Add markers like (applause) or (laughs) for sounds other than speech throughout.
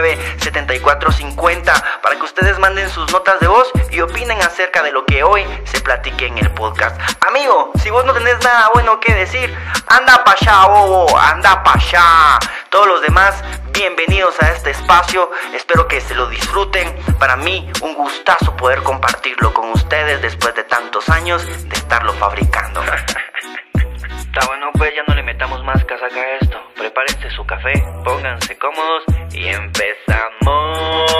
79 74 50 para que ustedes manden sus notas de voz y opinen acerca de lo que hoy se platique en el podcast. Amigo, si vos no tenés nada bueno que decir, anda pa' allá, bobo, anda pa' allá. Todos los demás, bienvenidos a este espacio. Espero que se lo disfruten. Para mí, un gustazo poder compartirlo con ustedes después de tantos años de estarlo fabricando. (laughs) Está bueno, pues ya no le metamos más casaca a. Prepárense su café, pónganse cómodos y empezamos.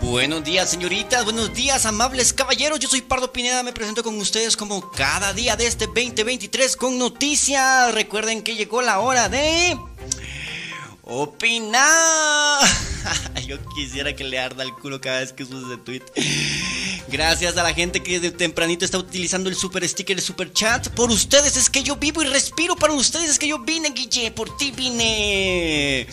Buenos días, señoritas. Buenos días, amables caballeros. Yo soy Pardo Pineda. Me presento con ustedes como cada día de este 2023 con noticias. Recuerden que llegó la hora de. ¡Opinar! (laughs) Yo quisiera que le arda el culo cada vez que uso ese tweet. Gracias a la gente que de tempranito está utilizando el super sticker, el super chat. Por ustedes es que yo vivo y respiro. Para ustedes es que yo vine, Guille. Por ti vine.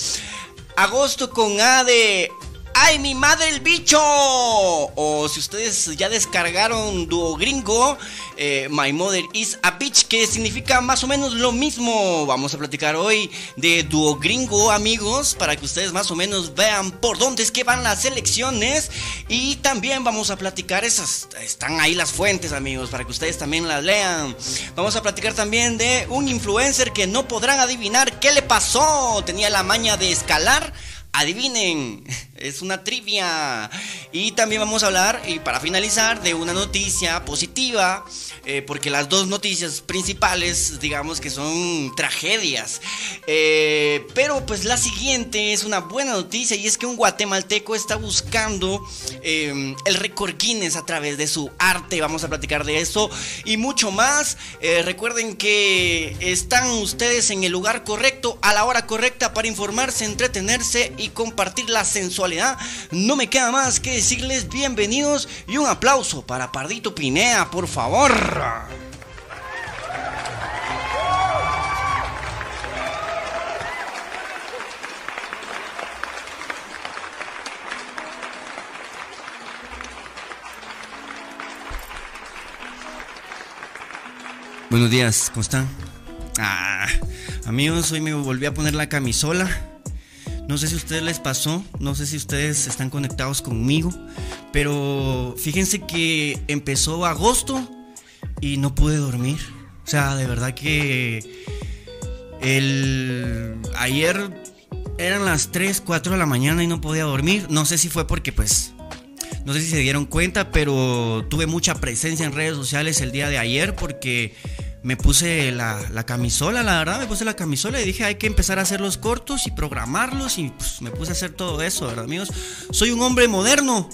Agosto con A de ¡Ay, mi madre el bicho! O si ustedes ya descargaron Duo Gringo, eh, My Mother is a Bitch, que significa más o menos lo mismo. Vamos a platicar hoy de Duo Gringo, amigos, para que ustedes más o menos vean por dónde es que van las elecciones. Y también vamos a platicar esas, están ahí las fuentes, amigos, para que ustedes también las lean. Vamos a platicar también de un influencer que no podrán adivinar qué le pasó. Tenía la maña de escalar adivinen, (laughs) es una trivia. Y también vamos a hablar, y para finalizar, de una noticia positiva, eh, porque las dos noticias principales, digamos que son tragedias. Eh, pero pues la siguiente es una buena noticia y es que un guatemalteco está buscando em, el récord Guinness a través de su arte. Vamos a platicar de eso y mucho más. Eh, recuerden que están ustedes en el lugar correcto, a la hora correcta para informarse, entretenerse y compartir la sensualidad. No me queda más que decirles bienvenidos y un aplauso para Pardito Pinea, por favor. Buenos días, ¿cómo están? Ah, amigos, hoy me volví a poner la camisola no sé si a ustedes les pasó, no sé si ustedes están conectados conmigo, pero fíjense que empezó agosto y no pude dormir. O sea, de verdad que el ayer eran las 3, 4 de la mañana y no podía dormir. No sé si fue porque pues no sé si se dieron cuenta, pero tuve mucha presencia en redes sociales el día de ayer porque me puse la, camisola, la verdad, me puse la camisola y dije hay que empezar a hacer los cortos y programarlos y pues, me puse a hacer todo eso, ¿verdad, amigos? Soy un hombre moderno.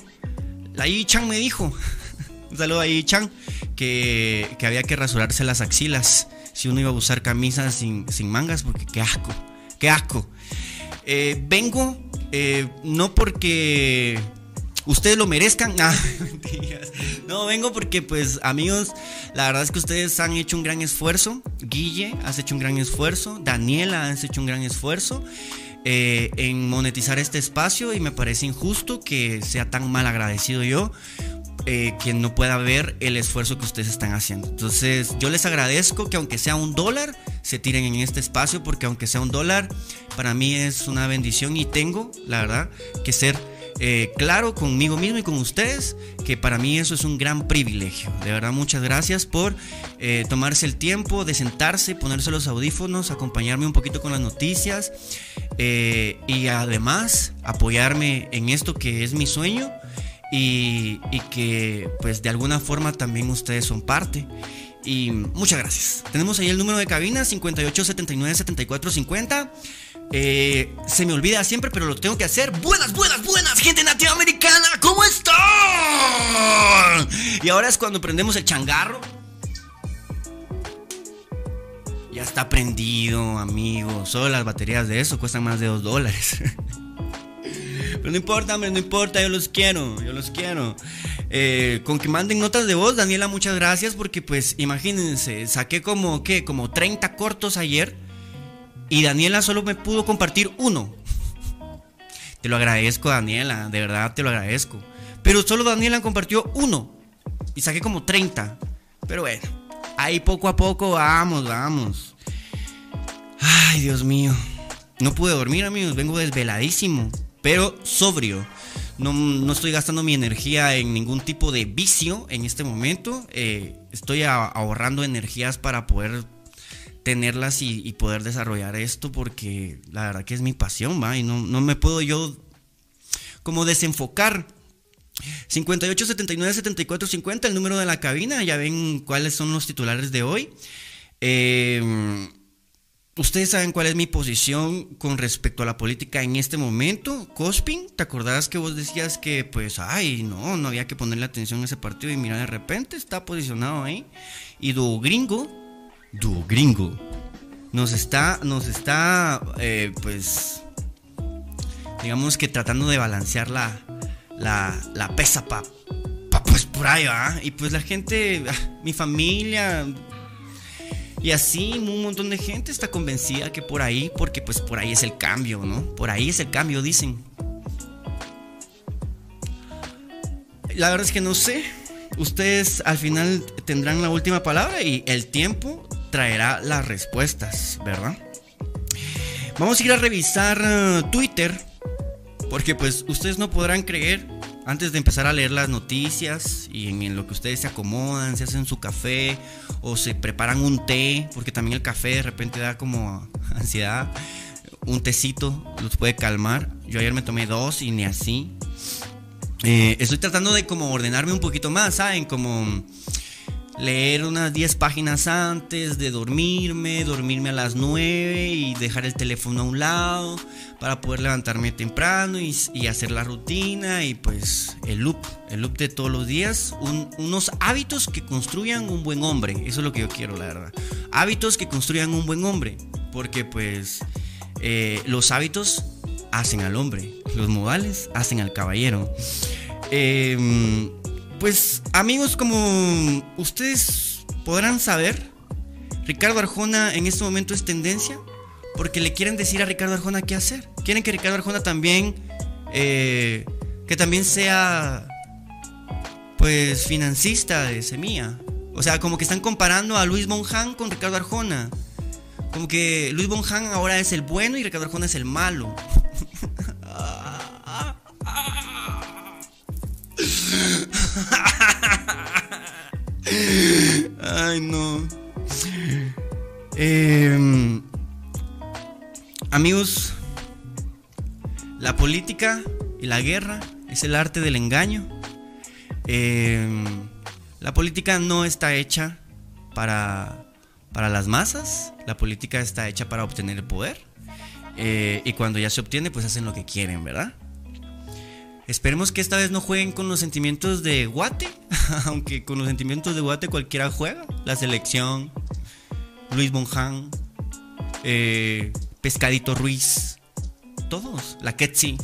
La Yi me dijo, (laughs) un saludo a Yi Chan, que, había que rasurarse las axilas si uno iba a usar camisas sin, mangas, porque qué asco, qué asco. Eh, vengo, eh, no porque ustedes lo merezcan. (laughs) Ah, no, vengo porque pues amigos, la verdad es que ustedes han hecho un gran esfuerzo. Guille, has hecho un gran esfuerzo. Daniela, has hecho un gran esfuerzo. Eh, en monetizar este espacio y me parece injusto que sea tan mal agradecido yo eh, quien no pueda ver el esfuerzo que ustedes están haciendo. Entonces, yo les agradezco que aunque sea un dólar, se tiren en este espacio, porque aunque sea un dólar, para mí es una bendición y tengo, la verdad, que ser eh, claro conmigo mismo y con ustedes, que para mí eso es un gran privilegio. De verdad, muchas gracias por eh, tomarse el tiempo de sentarse, ponerse los audífonos, acompañarme un poquito con las noticias y además apoyarme en esto que es mi sueño y, que pues de alguna forma también ustedes son parte. Y muchas gracias. Tenemos ahí el número de cabina 5879-7450. Eh, se me olvida siempre, pero lo tengo que hacer. Buenas, buenas, buenas, gente latinoamericana. ¿Cómo están? Y ahora es cuando prendemos el changarro. Ya está prendido, amigo. Solo las baterías de eso cuestan más de 2 dólares. (laughs) Pero no importa, hombre, no importa, yo los quiero, yo los quiero. Eh, con que manden notas de voz, Daniela, muchas gracias, porque pues imagínense, saqué como, ¿qué? Como 30 cortos ayer y Daniela solo me pudo compartir uno. Te lo agradezco, Daniela, de verdad te lo agradezco. Pero solo Daniela compartió uno y saqué como 30. Pero bueno, ahí poco a poco vamos, vamos. Ay, Dios mío. No pude dormir, amigos, vengo desveladísimo pero sobrio. No, estoy gastando mi energía en ningún tipo de vicio en este momento. Eh, estoy ahorrando energías para poder tenerlas y, poder desarrollar esto porque la verdad que es mi pasión. Y no, no me puedo yo como desenfocar. 58 79 74 50, el número de la cabina. Ya ven cuáles son los titulares de hoy. Eh Ustedes saben cuál es mi posición con respecto a la política en este momento. Cospin, ¿te acordás que vos decías que, pues, ay, no, no había que ponerle atención a ese partido y mira, de repente está posicionado ahí. Y Duo Gringo, Duo Gringo, nos está, nos está, eh, pues, digamos que tratando de balancear la, la, la pesa para, pa, pues, por ahí va. Y pues la gente, ah, mi familia, y así un montón de gente está convencida que por ahí, porque pues por ahí es el cambio, ¿no? Por ahí es el cambio, dicen. La verdad es que no sé. Ustedes al final tendrán la última palabra y el tiempo traerá las respuestas, ¿verdad? Vamos a ir a revisar uh, Twitter, porque pues ustedes no podrán creer antes de empezar a leer las noticias y en, lo que ustedes se acomodan, se hacen su café o se preparan un té, porque también el café de repente da como (laughs) ansiedad, un tecito los puede calmar. Yo ayer me tomé dos y ni así. Eh, estoy tratando de como ordenarme un poquito más, ¿saben? Como leer unas 10 páginas antes de dormirme, dormirme a las 9 y dejar el teléfono a un lado para poder levantarme temprano y, hacer la rutina y pues el loop, el loop de todos los días, unos hábitos que construyan un buen hombre, eso es lo que yo quiero, la verdad. Hábitos que construyan un buen hombre, porque pues eh, los hábitos hacen al hombre, los modales hacen al caballero. Eh, pues amigos, como ustedes podrán saber, Ricardo Arjona en este momento es tendencia porque le quieren decir a Ricardo Arjona qué hacer. Quieren que Ricardo Arjona también, eh, que también sea, pues, financista de Semilla. O sea, como que están comparando a Luis Bonjan con Ricardo Arjona. Como que Luis Bonjan ahora es el bueno y Ricardo Arjona es el malo. (laughs) (laughs) Ay, no. Em, amigos, la política y la guerra es el arte del engaño. Em, la política no está hecha para, para las masas, la política está hecha para obtener el poder. Eh, y cuando ya se obtiene, pues hacen lo que quieren, ¿verdad? Esperemos que esta vez no jueguen con los sentimientos de Guate, (laughs) aunque con los sentimientos de Guate cualquiera juega. La selección, Luis Bonjan, eh, Pescadito Ruiz, todos, la Quetzal.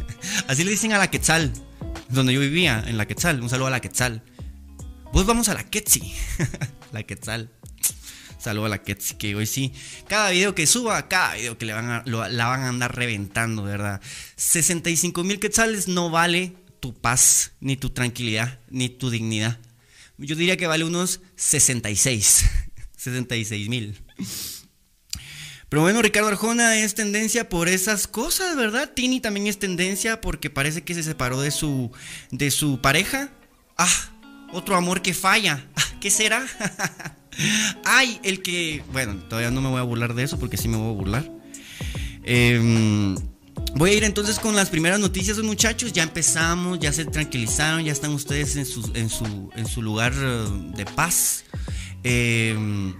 (laughs) Así le dicen a la Quetzal, donde yo vivía, en la Quetzal. Un saludo a la Quetzal. Pues vamos a la Quetzal, (laughs) la Quetzal. Saludo a la Ketsi, que hoy sí. Cada video que suba, cada video que le van a, la van a andar reventando, ¿verdad? 65 mil quetzales no vale tu paz, ni tu tranquilidad, ni tu dignidad. Yo diría que vale unos 66, 66 (laughs) mil. Pero bueno, Ricardo Arjona es tendencia por esas cosas, ¿verdad? Tini también es tendencia porque parece que se separó de su, de su pareja. Ah, otro amor que falla. Ah, ¿Qué será? (laughs) Ay, el que... Bueno, todavía no me voy a burlar de eso porque sí me voy a burlar. Em, voy a ir entonces con las primeras noticias, muchachos. Ya empezamos, ya se tranquilizaron, ya están ustedes en su, lugar eh, de paz. Em,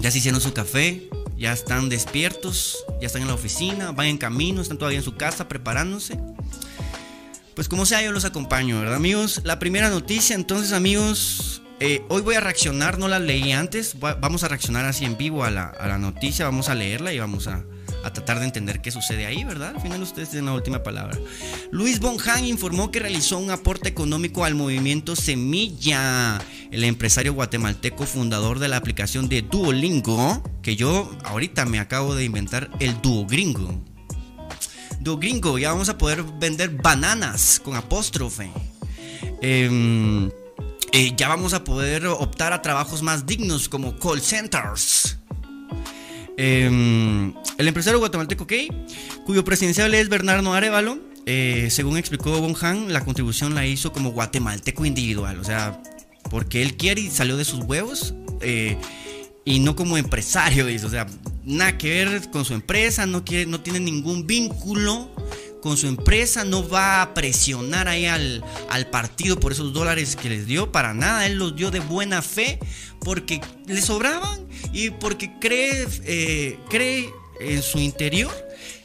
ya se hicieron su café, ya están despiertos, ya están en la oficina, van en camino, están todavía en su casa preparándose. Pues como sea, yo los acompaño, ¿verdad amigos? La primera noticia, entonces amigos, eh, hoy voy a reaccionar, no la leí antes, vamos a reaccionar así en vivo a la, a la noticia, vamos a leerla y vamos a, a tratar de entender qué sucede ahí, ¿verdad? Al final ustedes tienen la última palabra. Luis Bonhan informó que realizó un aporte económico al movimiento Semilla, el empresario guatemalteco fundador de la aplicación de Duolingo, que yo ahorita me acabo de inventar el Duogringo. Duogringo, ya vamos a poder vender bananas con apóstrofe. Em, eh, ya vamos a poder optar a trabajos más dignos como call centers. Em, el empresario guatemalteco Key, cuyo presidencial es Bernardo Arevalo, eh, según explicó Bonhan, la contribución la hizo como guatemalteco individual, o sea, porque él quiere y salió de sus huevos. Eh, y no como empresario, o sea, nada que ver con su empresa, no, quiere, no tiene ningún vínculo con su empresa, no va a presionar ahí al, al, partido por esos dólares que les dio, para nada, él los dio de buena fe porque le sobraban y porque cree, eh, cree en su interior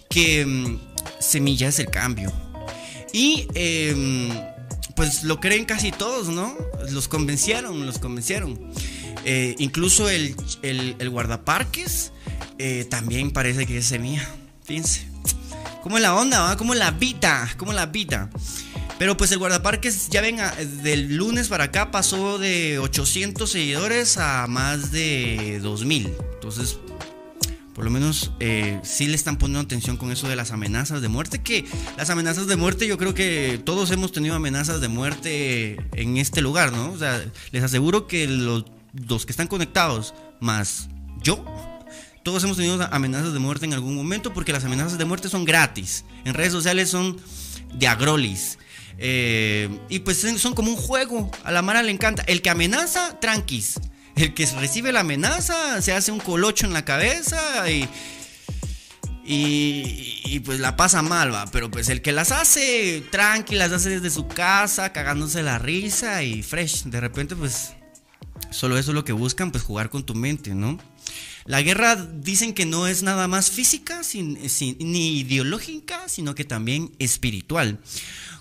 que mm, Semilla es el cambio. Y em, pues lo creen casi todos, ¿no? Los convencieron, los convencieron. Eh, incluso el, el, guardaparques eh, también parece que es Semilla. Fíjense. ¿Cómo es la onda? Va? ¿Cómo la vida? ¿Cómo la vida? Pero pues el guardaparques, ya ven, del lunes para acá pasó de 800 seguidores a más de 2000. Entonces, por lo menos eh, sí le están poniendo atención con eso de las amenazas de muerte. Que las amenazas de muerte, yo creo que todos hemos tenido amenazas de muerte en este lugar, ¿no? O sea, les aseguro que los, los que están conectados, más yo, todos hemos tenido amenazas de muerte en algún momento porque las amenazas de muerte son gratis. En redes sociales son de agrolis. Eh, y pues son como un juego. A la Mara le encanta. El que amenaza, tranquis. El que recibe la amenaza se hace un colocho en la cabeza y, y, pues la pasa mal, va. Pero pues el que las hace tranqui, las hace desde su casa, cagándose la risa y fresh. De repente, pues solo eso es lo que buscan, pues jugar con tu mente, ¿no? La guerra dicen que no es nada más física ni ideológica, sino que también espiritual.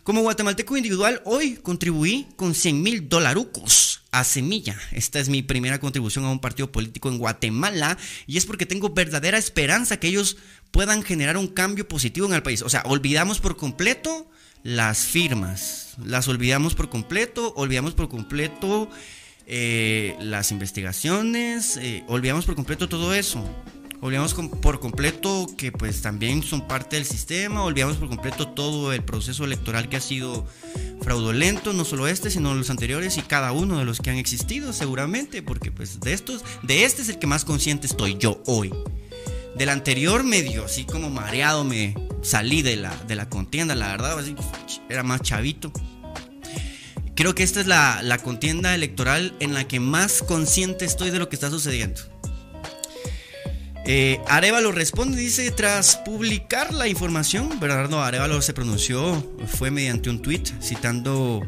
Como guatemalteco individual, hoy contribuí con 100 mil dolarucos a Semilla. Esta es mi primera contribución a un partido político en Guatemala y es porque tengo verdadera esperanza que ellos puedan generar un cambio positivo en el país. O sea, olvidamos por completo las firmas, las olvidamos por completo, olvidamos por completo eh, las investigaciones, eh, olvidamos por completo todo eso. Olvidamos por completo que pues también son parte del sistema, olvidamos por completo todo el proceso electoral que ha sido fraudulento, no solo este, sino los anteriores y cada uno de los que han existido seguramente, porque pues de estos, de este es el que más consciente estoy yo hoy. Del anterior medio, así como mareado me salí de la, de la contienda, la verdad, era más chavito. Creo que esta es la, contienda electoral en la que más consciente estoy de lo que está sucediendo. Eh, Arevalo responde, dice, tras publicar la información, Bernardo Arevalo se pronunció, fue mediante un tweet citando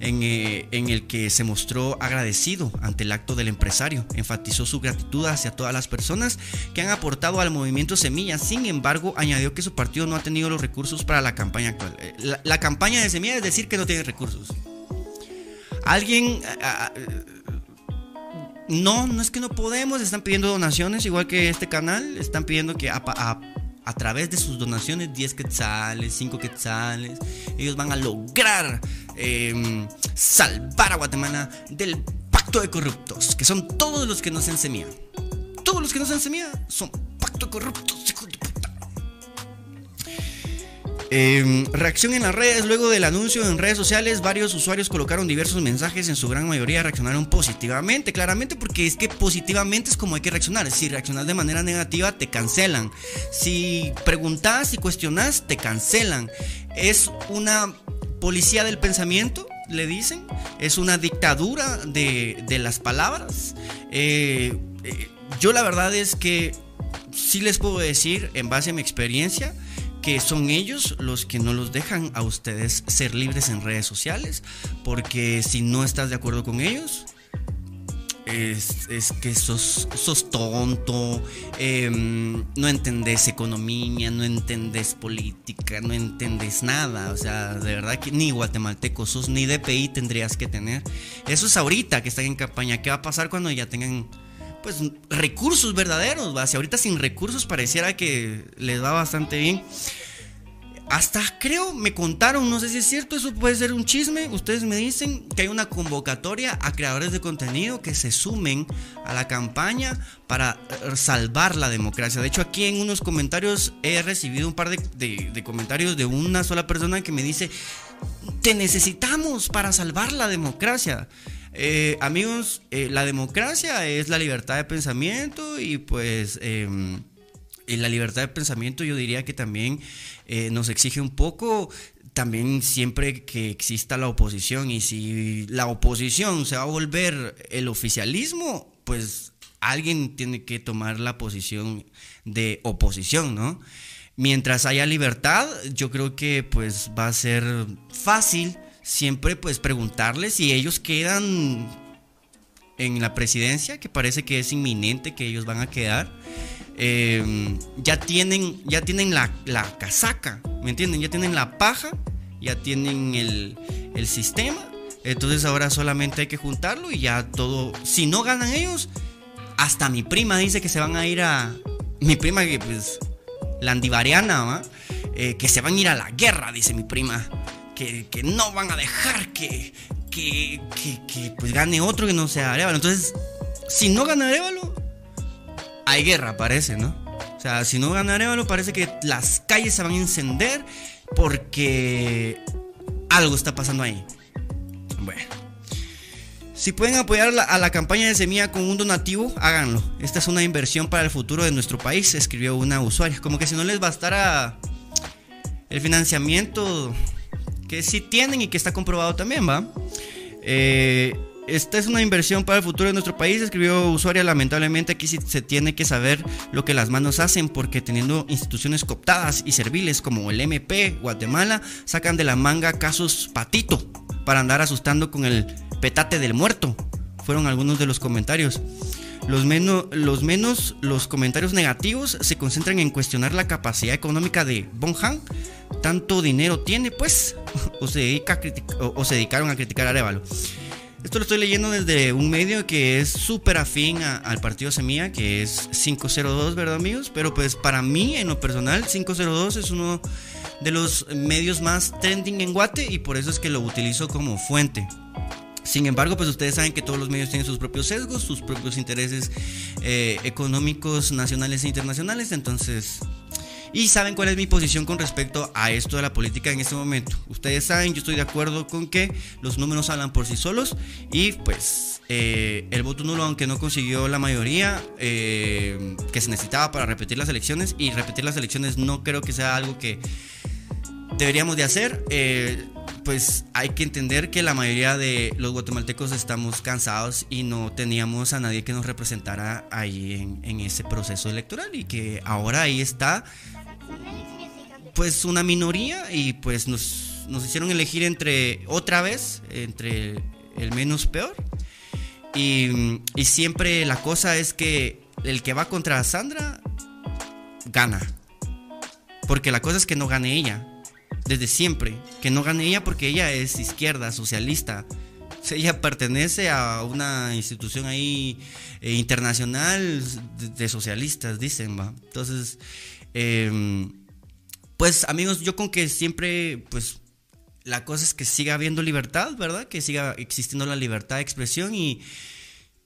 en, eh, en, el que se mostró agradecido ante el acto del empresario. Enfatizó su gratitud hacia todas las personas que han aportado al movimiento Semilla. Sin embargo, añadió que su partido no ha tenido los recursos para la campaña actual. Eh, la, la campaña de Semilla es decir que no tiene recursos. Alguien no, no es que no podemos, están pidiendo donaciones, igual que este canal, están pidiendo que a, través de sus donaciones, 10 quetzales, 5 quetzales, ellos van a lograr em, salvar a Guatemala del pacto de corruptos, que son todos los que nos ensemían. Todos los que nos ensemían son pacto de corruptos, Em, reacción en las redes. Luego del anuncio en redes sociales, varios usuarios colocaron diversos mensajes. En su gran mayoría reaccionaron positivamente, claramente, porque es que positivamente es como hay que reaccionar. Si reaccionas de manera negativa, te cancelan. Si preguntas y cuestionas, te cancelan. Es una policía del pensamiento, le dicen. Es una dictadura de, las palabras. Eh, eh, yo la verdad es que sí les puedo decir, en base a mi experiencia, que son ellos los que no los dejan a ustedes ser libres en redes sociales, porque si no estás de acuerdo con ellos, es, que sos, sos tonto, em, no entendés economía, no entendés política, no entendés nada. O sea, de verdad que ni guatemalteco sos, ni DPI tendrías que tener. Eso es ahorita que están en campaña. ¿Qué va a pasar cuando ya tengan pues recursos verdaderos, ¿va? Si ahorita sin recursos pareciera que les va bastante bien. Hasta creo, me contaron, no sé si es cierto, eso puede ser un chisme. Ustedes me dicen que hay una convocatoria a creadores de contenido que se sumen a la campaña para eh, salvar la democracia. De hecho, aquí en unos comentarios he recibido un par de, comentarios de una sola persona que me dice, te necesitamos para salvar la democracia. Eh, amigos, eh, la democracia es la libertad de pensamiento y pues em, la libertad de pensamiento yo diría que también eh, nos exige un poco también siempre que exista la oposición y si la oposición se va a volver el oficialismo, pues alguien tiene que tomar la posición de oposición, ¿no? Mientras haya libertad, yo creo que pues va a ser fácil siempre pues preguntarles si ellos quedan en la presidencia, que parece que es inminente que ellos van a quedar. Em, ya tienen, ya tienen la, casaca, ¿me entienden? Ya tienen la paja, ya tienen el, el sistema. Entonces ahora solamente hay que juntarlo y ya todo. Si no ganan ellos, hasta mi prima dice que se van a ir a. Mi prima que pues. La andivariana, eh, que se van a ir a la guerra, dice mi prima que, no van a dejar que, que, pues gane otro que no sea Arevalo. Entonces, si no gana Arevalo, hay guerra, parece, ¿no? O sea, si no gana Arevalo, parece que las calles se van a encender porque algo está pasando ahí. Bueno. Si pueden apoyar a la campaña de Semilla con un donativo, háganlo. Esta es una inversión para el futuro de nuestro país, escribió una usuaria. Como que si no les bastara el financiamiento que sí tienen y que está comprobado también, ¿va? Eh, esta es una inversión para el futuro de nuestro país, escribió usuaria. Lamentablemente aquí se tiene que saber lo que las manos hacen, porque teniendo instituciones cooptadas y serviles como el MP, Guatemala, sacan de la manga casos patito para andar asustando con el petate del muerto. Fueron algunos de los comentarios. Los, menos, los menos, los comentarios negativos se concentran en cuestionar la capacidad económica de Bonhan. Tanto dinero tiene, pues, (laughs) o se, dedica o, se dedicaron a criticar a Arevalo. Esto lo estoy leyendo desde un medio que es súper afín al partido Semilla, que es 502, ¿verdad, amigos? Pero pues para mí, en lo personal, 502 es uno de los medios más trending en Guate y por eso es que lo utilizo como fuente. Sin embargo, pues ustedes saben que todos los medios tienen sus propios sesgos, sus propios intereses eh, económicos nacionales e internacionales, entonces... Y saben cuál es mi posición con respecto a esto de la política en este momento. Ustedes saben, yo estoy de acuerdo con que los números hablan por sí solos y pues eh, el voto nulo, aunque no consiguió la mayoría eh, que se necesitaba para repetir las elecciones, y repetir las elecciones no creo que sea algo que deberíamos de hacer pues hay que entender que la mayoría de los guatemaltecos estamos cansados y no teníamos a nadie que nos representara ahí en, ese proceso electoral y que ahora ahí está pues una minoría y pues nos, nos hicieron elegir entre otra vez, entre el menos peor. Y, y siempre la cosa es que el que va contra Sandra gana. Porque la cosa es que no gane ella desde siempre. Que no gane ella porque ella es izquierda, socialista. ella pertenece a una institución ahí eh, internacional de, socialistas, dicen, va. Entonces, em, pues amigos, yo con que siempre, pues, la cosa es que siga habiendo libertad, ¿verdad? Que siga existiendo la libertad de expresión y,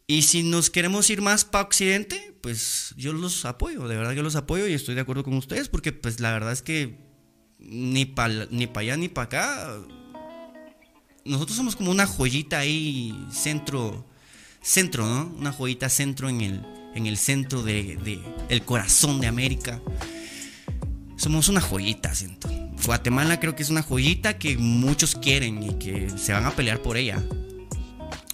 y si nos queremos ir más para Occidente, pues yo los apoyo, de verdad yo los apoyo y estoy de acuerdo con ustedes porque pues la verdad es que ni para ni pa allá ni para acá. Nosotros somos como una joyita ahí, centro, centro, ¿no? Una joyita centro en el, en el centro de, de el corazón de América. Somos una joyita, siento. Guatemala creo que es una joyita que muchos quieren y que se van a pelear por ella.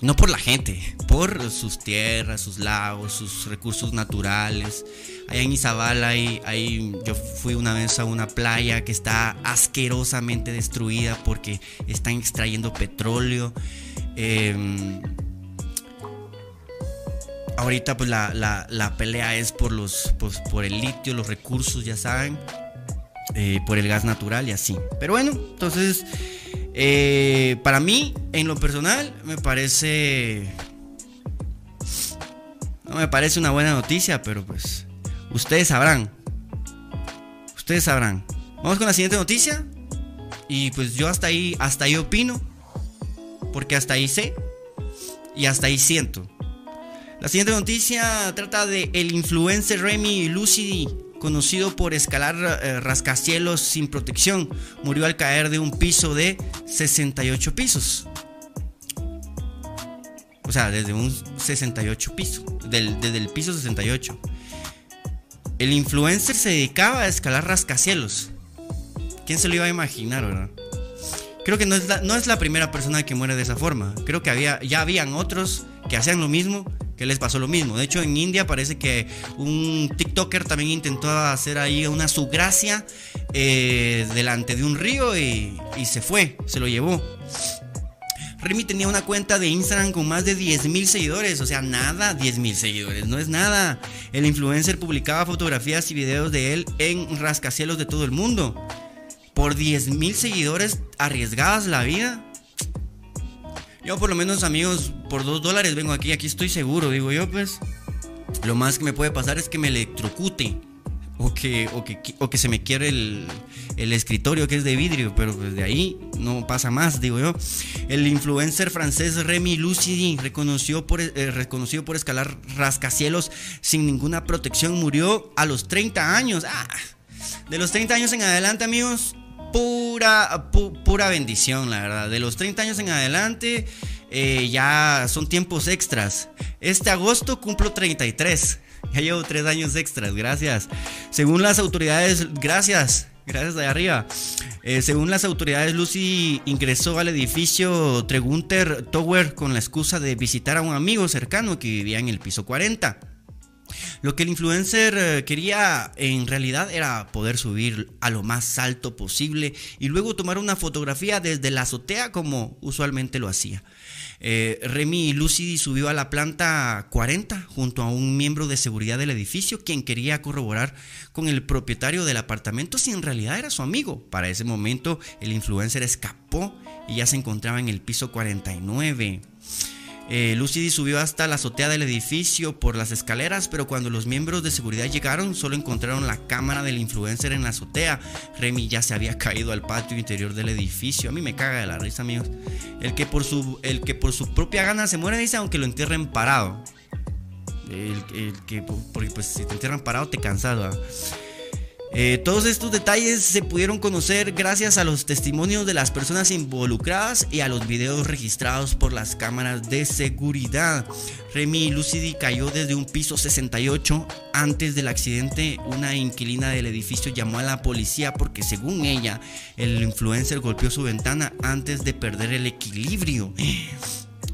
No por la gente, por sus tierras, sus lagos, sus recursos naturales. Allá en Izabal hay, yo fui una vez a una playa que está asquerosamente destruida porque están extrayendo petróleo. Em, ahorita pues la, pelea es por, los, pues, por el litio, los recursos, ya saben. Eh, por el gas natural y así. Pero bueno, entonces, eh, para mí, en lo personal, me parece... No me parece una buena noticia, pero pues ustedes sabrán. Ustedes sabrán. Vamos con la siguiente noticia. Y pues yo hasta ahí, hasta ahí opino. Porque hasta ahí sé. Y hasta ahí siento. La siguiente noticia trata de el influencer Remy Lucidi conocido por escalar eh, rascacielos sin protección, murió al caer de un piso de 68 pisos. O sea, desde un 68 piso, desde el piso 68. El influencer se dedicaba a escalar rascacielos. ¿Quién se lo iba a imaginar, verdad? Creo que no es, la, no es la primera persona que muere de esa forma. Creo que había, ya habían otros que hacían lo mismo les pasó lo mismo. De hecho, en India parece que un TikToker también intentó hacer ahí una sugracia eh, delante de un río y, se fue, se lo llevó. Remy tenía una cuenta de Instagram con más de 10.000 seguidores, o sea, nada, 10.000 seguidores, no es nada. El influencer publicaba fotografías y videos de él en rascacielos de todo el mundo. Por 10.000 seguidores, arriesgadas la vida. Yo por lo menos amigos, por dos dólares vengo aquí, aquí estoy seguro, digo yo pues. Lo más que me puede pasar es que me electrocute. O que, o que, o que se me quiere el, el, escritorio que es de vidrio, pero pues de ahí no pasa más, digo yo. El influencer francés Remy Lucidi, reconocido por, eh, reconocido por escalar rascacielos sin ninguna protección, murió a los 30 años. Ah, de los 30 años en adelante, amigos, pura, pura bendición, la verdad. De los 30 años en adelante, eh, ya son tiempos extras. Este agosto cumplo 33. Ya llevo 3 años extras, gracias. Según las autoridades, gracias. Gracias de arriba. Eh, según las autoridades, Lucy ingresó al edificio Tregunter Tower con la excusa de visitar a un amigo cercano que vivía en el piso 40. Lo que el influencer eh, quería en realidad era poder subir a lo más alto posible y luego tomar una fotografía desde la azotea como usualmente lo hacía. Eh, Remy Lucidi subió a la planta 40 junto a un miembro de seguridad del edificio quien quería corroborar con el propietario del apartamento si en realidad era su amigo. Para ese momento el influencer escapó y ya se encontraba en el piso 49. Eh, subió hasta la azotea del edificio por las escaleras, pero cuando los miembros de seguridad llegaron solo encontraron la cámara del influencer en la azotea. Remy ya se había caído al patio interior del edificio. A mí me caga de la risa, amigos. El que por su, el que por propia gana se muere, dice, aunque lo entierren parado. El, que, porque pues si te entierran parado te cansas, eh, todos estos detalles se pudieron conocer gracias a los testimonios de las personas involucradas y a los videos registrados por las cámaras de seguridad. Remy Lucidi cayó desde un piso 68. Antes del accidente, una inquilina del edificio llamó a la policía porque según ella, el influencer golpeó su ventana antes de perder el equilibrio.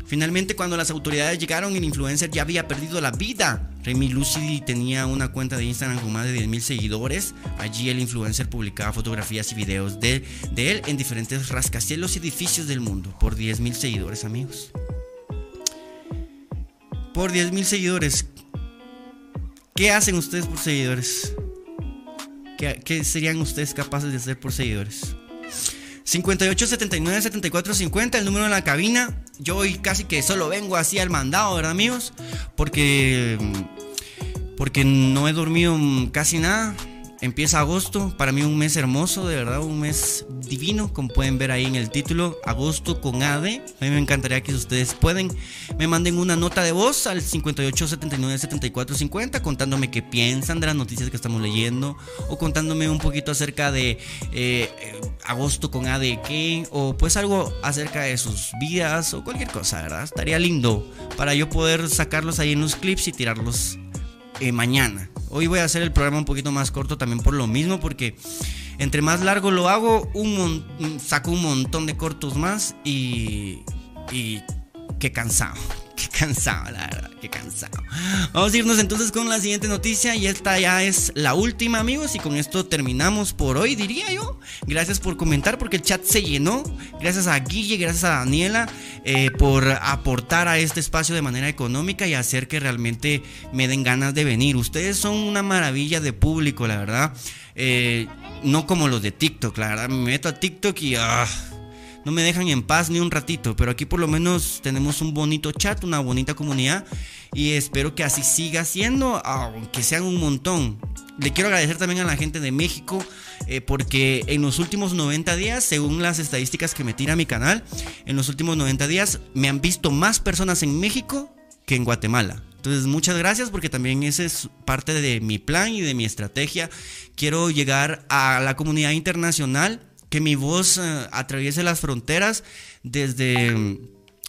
Finalmente, cuando las autoridades llegaron, el influencer ya había perdido la vida. Remy Lucidi tenía una cuenta de Instagram con más de 10.000 seguidores. Allí el influencer publicaba fotografías y videos de, de él en diferentes rascacielos y edificios del mundo. Por 10.000 seguidores, amigos. Por 10.000 seguidores. ¿Qué hacen ustedes por seguidores? ¿Qué, ¿Qué serían ustedes capaces de hacer por seguidores? 58 79 74 50, el número de la cabina. Yo hoy casi que solo vengo así al mandado, ¿verdad, amigos? Porque porque no he dormido casi nada. Empieza agosto, para mí un mes hermoso, de verdad, un mes divino, como pueden ver ahí en el título, agosto con AD. A mí me encantaría que ustedes pueden, me manden una nota de voz al 58 79 74 50 contándome qué piensan de las noticias que estamos leyendo o contándome un poquito acerca de eh, agosto con AD qué o pues algo acerca de sus vidas o cualquier cosa, ¿verdad? Estaría lindo para yo poder sacarlos ahí en los clips y tirarlos eh, mañana. Hoy voy a hacer el programa un poquito más corto también por lo mismo, porque entre más largo lo hago, un saco un montón de cortos más y, y qué cansado. Qué cansado, la verdad, qué cansado. Vamos a irnos entonces con la siguiente noticia y esta ya es la última, amigos, y con esto terminamos por hoy, diría yo. Gracias por comentar porque el chat se llenó. Gracias a Guille, gracias a Daniela eh, por aportar a este espacio de manera económica y hacer que realmente me den ganas de venir. Ustedes son una maravilla de público, la verdad. Eh, no como los de TikTok, la verdad. Me meto a TikTok y... Ah, no me dejan en paz ni un ratito, pero aquí por lo menos tenemos un bonito chat, una bonita comunidad y espero que así siga siendo, aunque sean un montón. Le quiero agradecer también a la gente de México eh, porque en los últimos 90 días, según las estadísticas que me tira mi canal, en los últimos 90 días me han visto más personas en México que en Guatemala. Entonces, muchas gracias porque también ese es parte de mi plan y de mi estrategia. Quiero llegar a la comunidad internacional que mi voz eh, atraviese las fronteras desde,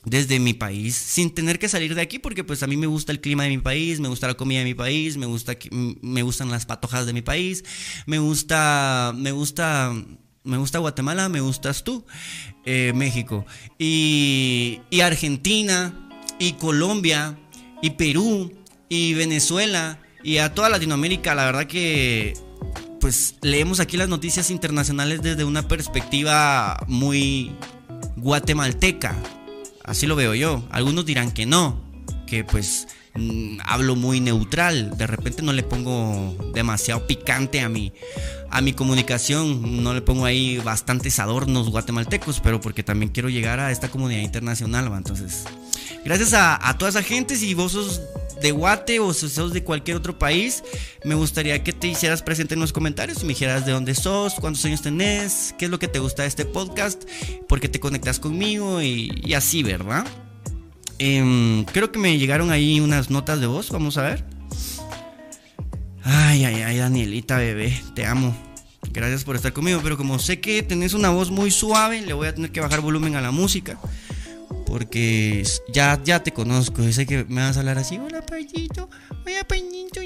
desde mi país, sin tener que salir de aquí, porque pues a mí me gusta el clima de mi país, me gusta la comida de mi país, me, gusta, me gustan las patojas de mi país, me gusta, me gusta, me gusta Guatemala, me gustas tú, eh, México, y, y Argentina, y Colombia, y Perú, y Venezuela, y a toda Latinoamérica, la verdad que pues leemos aquí las noticias internacionales desde una perspectiva muy guatemalteca. Así lo veo yo. Algunos dirán que no, que pues mm, hablo muy neutral. De repente no le pongo demasiado picante a mi, a mi comunicación. No le pongo ahí bastantes adornos guatemaltecos, pero porque también quiero llegar a esta comunidad internacional. Entonces, gracias a, a toda esa gente. Si de Guate o si sos de cualquier otro país, me gustaría que te hicieras presente en los comentarios y me dijeras de dónde sos, cuántos años tenés, qué es lo que te gusta de este podcast, por qué te conectas conmigo y, así, ¿verdad? Em, creo que me llegaron ahí unas notas de voz, vamos a ver. Ay, ay, ay, Danielita, bebé, te amo. Gracias por estar conmigo, pero como sé que tenés una voz muy suave, le voy a tener que bajar volumen a la música porque ya, ya te conozco, yo sé que me vas a hablar así, hola payito, hola payito,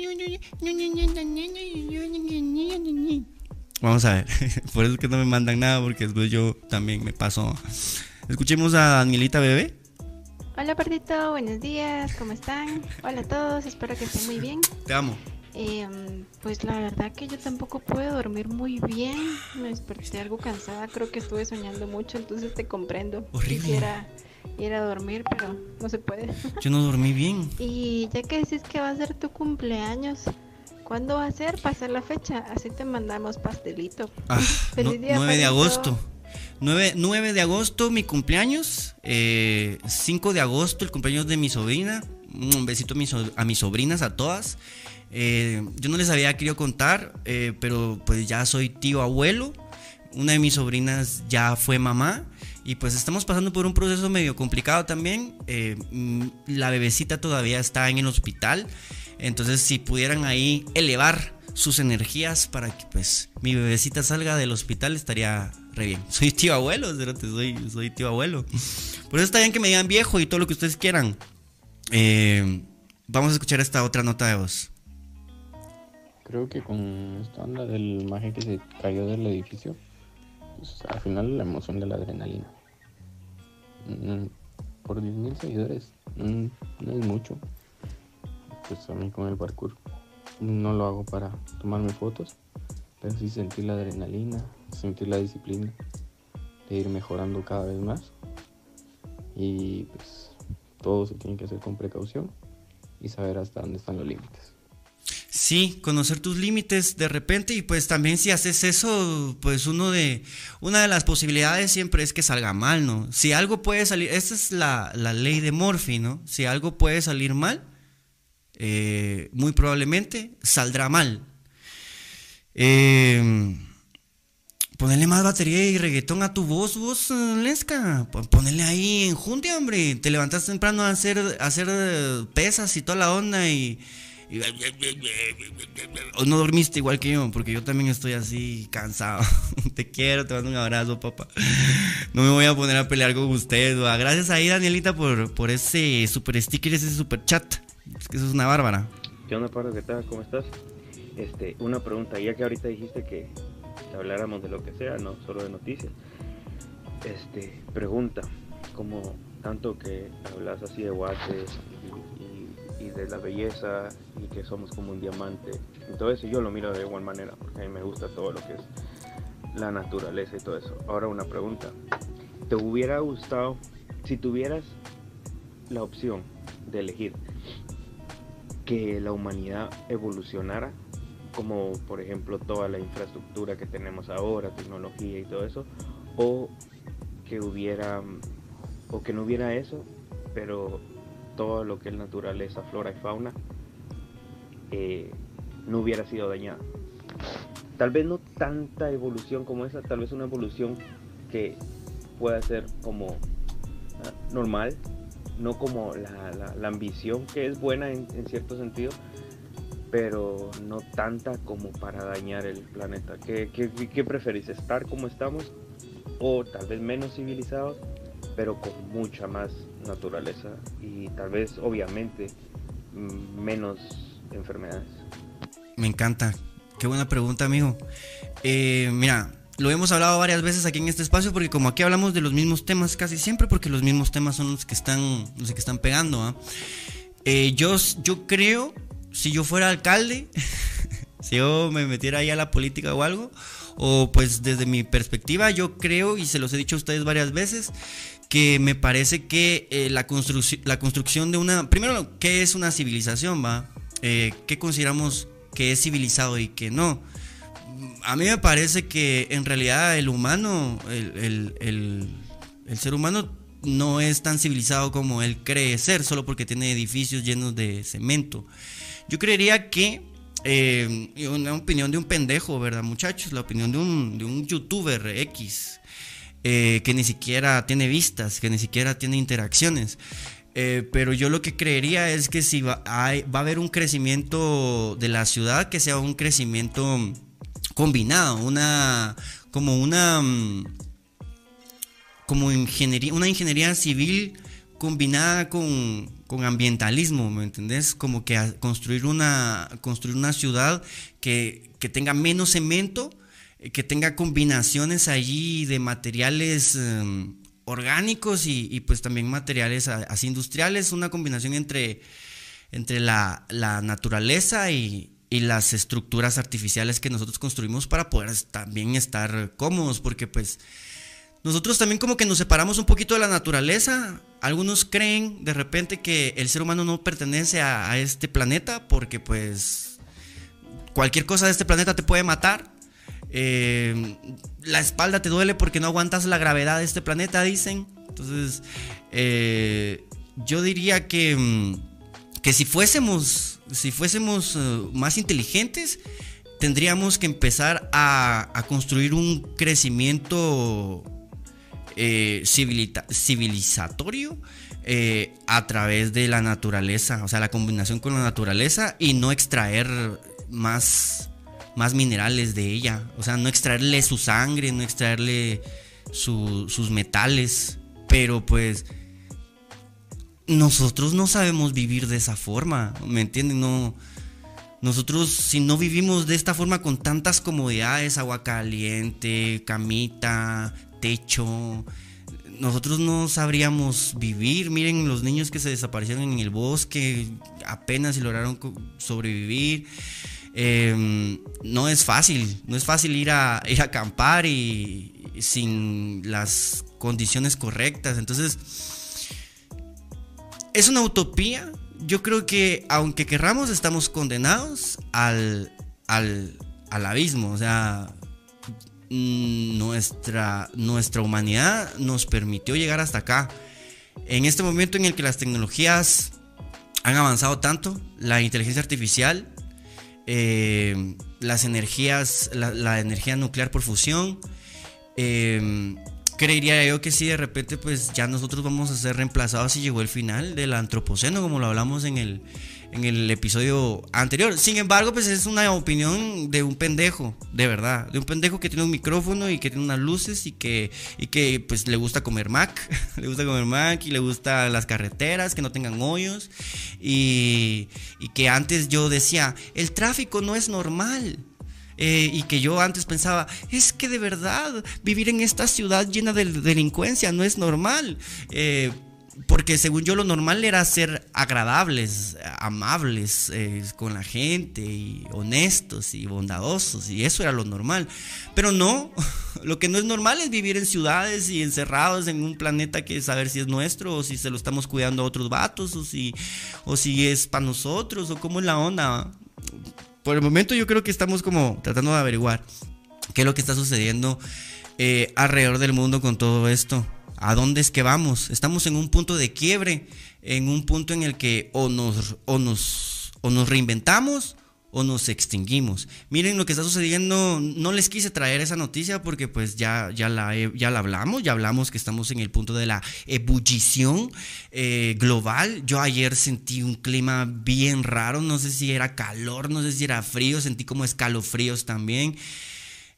Vamos a ver, por eso es que no me mandan nada, porque después yo también me paso. Escuchemos a Danielita Bebé. Hola perdito, buenos días, ¿cómo están? Hola a todos, espero que estén muy bien. Te amo. Eh, pues la verdad que yo tampoco pude dormir muy bien. Me desperté algo cansada, creo que estuve soñando mucho, entonces te comprendo. Horrible ir a dormir, pero no se puede. Yo no dormí bien. Y ya que decís que va a ser tu cumpleaños, ¿cuándo va a ser? Pasar la fecha, así te mandamos pastelito. Ah, (laughs) 9 de agosto. 9, de agosto mi cumpleaños, eh, 5 de agosto el cumpleaños de mi sobrina, un besito a mis, sobrinas, a todas. Eh, yo no les había querido contar, eh, pero pues ya soy tío abuelo, una de mis sobrinas ya fue mamá y pues estamos pasando por un proceso medio complicado también. Eh, mm, la bebecita todavía está en el hospital. Entonces si pudieran ahí elevar sus energías para que pues mi bebecita salga del hospital estaría re bien. (laughs) Soy tío abuelo, soy, soy tío abuelo. Por eso está bien que me digan viejo y todo lo que ustedes quieran. Eh, vamos a escuchar esta otra nota de voz. Creo que con esta onda del maje que se cayó del edificio, pues, al final la emoción de la adrenalina. Mm, por 10.000 seguidores mm, no es mucho. Pues a mí con el parkour no lo hago para tomarme fotos, pero sí sentir la adrenalina, sentir la disciplina de ir mejorando cada vez más. Y pues todo se tiene que hacer con precaución y saber hasta dónde están los límites. Sí, conocer tus límites de repente y pues también si haces eso, pues uno de una de las posibilidades siempre es que salga mal, ¿no? Si algo puede salir, esta es la, ley de Morphy, ¿no? Si algo puede salir mal, eh, muy probablemente saldrá mal. Eh, ponerle más batería y reggaetón a tu voz, vos, Lesca. Ponerle ahí en junte, hombre. Te levantas temprano a hacer, a hacer eh, pesas y toda la onda y, y- O no dormiste igual que yo, porque yo también estoy así cansado. (laughs) te quiero, te mando un abrazo, papá. No me voy a poner a pelear con ustedes. ¿va? Gracias ahí, Danielita, por, por ese super sticker, ese super chat. Es que eso es una bárbara. ¿Qué onda, Pardo? ¿Qué tal? ¿Cómo estás? Este, una pregunta, ya que ahorita dijiste que, habláramos de lo que sea, no solo de noticias. Este, pregunta, como tanto que hablas así de guates y, de la belleza y que somos como un diamante y todo eso, yo lo miro de igual manera, porque a mí me gusta todo lo que es la naturaleza y todo eso. Ahora una pregunta, ¿te hubiera gustado, si tuvieras la opción de elegir que la humanidad evolucionara, como por ejemplo toda la infraestructura que tenemos ahora, tecnología y todo eso, o que hubiera, o que no hubiera eso, pero todo lo que es naturaleza, flora y fauna, eh, no hubiera sido dañada. Tal vez no tanta evolución como esa, tal vez una evolución que pueda ser como ah, normal, no como la, la- ambición que es buena en, cierto sentido, pero no tanta como para dañar el planeta. ¿Qué, qué, qué- qué preferís? ¿Estar como estamos o tal vez menos civilizados, pero con mucha más naturaleza y tal vez obviamente mm, menos enfermedades? Me encanta. Qué buena pregunta, amigo. Eh, mira, lo hemos hablado varias veces aquí en este espacio porque como aquí hablamos de los mismos temas casi siempre porque los mismos temas son los que están, los que están pegando. ¿ah? Eh, yo, yo creo, si yo fuera alcalde, (laughs) si yo me metiera ahí a la política o algo, o pues desde mi perspectiva, yo creo, y se los he dicho a ustedes varias veces, que me parece que eh, la, la construcción de una... Primero, ¿qué es una civilización, va? Eh, ¿Qué consideramos que es civilizado y que no? A mí me parece que en realidad el humano, el, el- el- el ser humano no es tan civilizado como él cree ser, solo porque tiene edificios llenos de cemento. Yo creería que, eh, una opinión de un pendejo, ¿verdad, muchachos? La opinión de un, de un youtuber X, eh, que ni siquiera tiene vistas, que ni siquiera tiene interacciones. Eh, pero yo lo que creería es que si va, hay- va a haber un crecimiento de la ciudad, que sea un crecimiento combinado, una como una mm, como ingeniería, una ingeniería civil combinada con, con ambientalismo, ¿me entendés? Como que construir una, construir una ciudad que, que tenga menos cemento, eh, que tenga combinaciones allí de materiales em, orgánicos y, y, pues también materiales así industriales, una combinación entre, entre la, la naturaleza y, y las estructuras artificiales que nosotros construimos para poder también estar cómodos, porque pues nosotros también como que nos separamos un poquito de la naturaleza. Algunos creen de repente que el ser humano no pertenece a, este planeta porque pues cualquier cosa de este planeta te puede matar. Eh, la espalda te duele porque no aguantas la gravedad de este planeta, dicen. Entonces, eh, yo diría que, mm, que si fuésemos, si fuésemos eh, más inteligentes, tendríamos que empezar a construir un crecimiento eh, civilizatorio eh, a través de la naturaleza, o sea, la combinación con la naturaleza y no extraer más, más minerales de ella, o sea, no extraerle su sangre, no extraerle su- sus metales, pero pues nosotros no sabemos vivir de esa forma, ¿me entienden? No, nosotros si no vivimos de esta forma con tantas comodidades, agua caliente, camita, techo, nosotros no sabríamos vivir. Miren los niños que se desaparecieron en el bosque, apenas lograron sobrevivir. Eh, no es fácil, no es fácil ir a, ir a acampar y, y sin las condiciones correctas. Entonces, es una utopía. Yo creo que aunque querramos, estamos condenados al, al, al abismo. O sea, nuestra, nuestra humanidad nos permitió llegar hasta acá. En este momento en el que las tecnologías han avanzado tanto, la inteligencia artificial, eh, las energías, la, energía nuclear por fusión. Eh, creería yo que sí, de repente, pues ya nosotros vamos a ser reemplazados si llegó el final del antropoceno, como lo hablamos en el, en el episodio anterior. Sin embargo, pues es una opinión de un pendejo, de verdad. De un pendejo que tiene un micrófono y que tiene unas luces y que, y que pues le gusta comer Mac. (laughs) le gusta comer Mac y le gusta las carreteras que no tengan hoyos. Y, y que antes yo decía, el tráfico no es normal. Eh, y que yo antes pensaba, es que de verdad vivir en esta ciudad llena de delincuencia no es normal. Eh, porque según yo lo normal era ser agradables, amables eh, con la gente y honestos y bondadosos y eso era lo normal. Pero no, (laughs) lo que no es normal es vivir en ciudades y encerrados en un planeta que saber si es nuestro o si se lo estamos cuidando a otros vatos o si, o si es para nosotros o cómo es la onda. Por el momento yo creo que estamos como tratando de averiguar qué es lo que está sucediendo eh, alrededor del mundo con todo esto. ¿A dónde es que vamos? Estamos en un punto de quiebre, en un punto en el que o nos, o nos, o nos reinventamos o nos extinguimos. Miren lo que está sucediendo, no les quise traer esa noticia porque pues ya, ya, la, ya la hablamos, ya hablamos que estamos en el punto de la ebullición eh, global. Yo ayer sentí un clima bien raro, no sé si era calor, no sé si era frío, sentí como escalofríos también.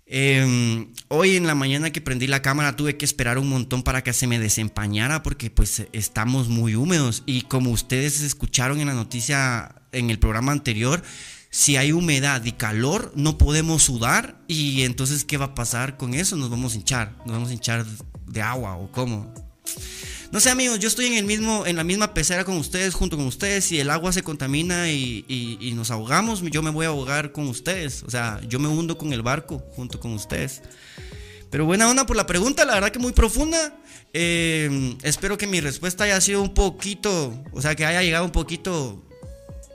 Em, hoy en la mañana que prendí la cámara tuve que esperar un montón para que se me desempañara porque pues estamos muy húmedos y como ustedes escucharon en la noticia en el programa anterior, si hay humedad y calor no podemos sudar y entonces ¿qué va a pasar con eso? Nos vamos a hinchar, nos vamos a hinchar de agua o cómo. No sé, amigos, yo estoy en, el mismo, en la misma pecera con ustedes, junto con ustedes. Si el agua se contamina y, nos ahogamos, yo me voy a ahogar con ustedes. O sea, yo me hundo con el barco junto con ustedes. Pero buena onda por la pregunta, la verdad que muy profunda. Eh, espero que mi respuesta haya sido un poquito, o sea, que haya llegado un poquito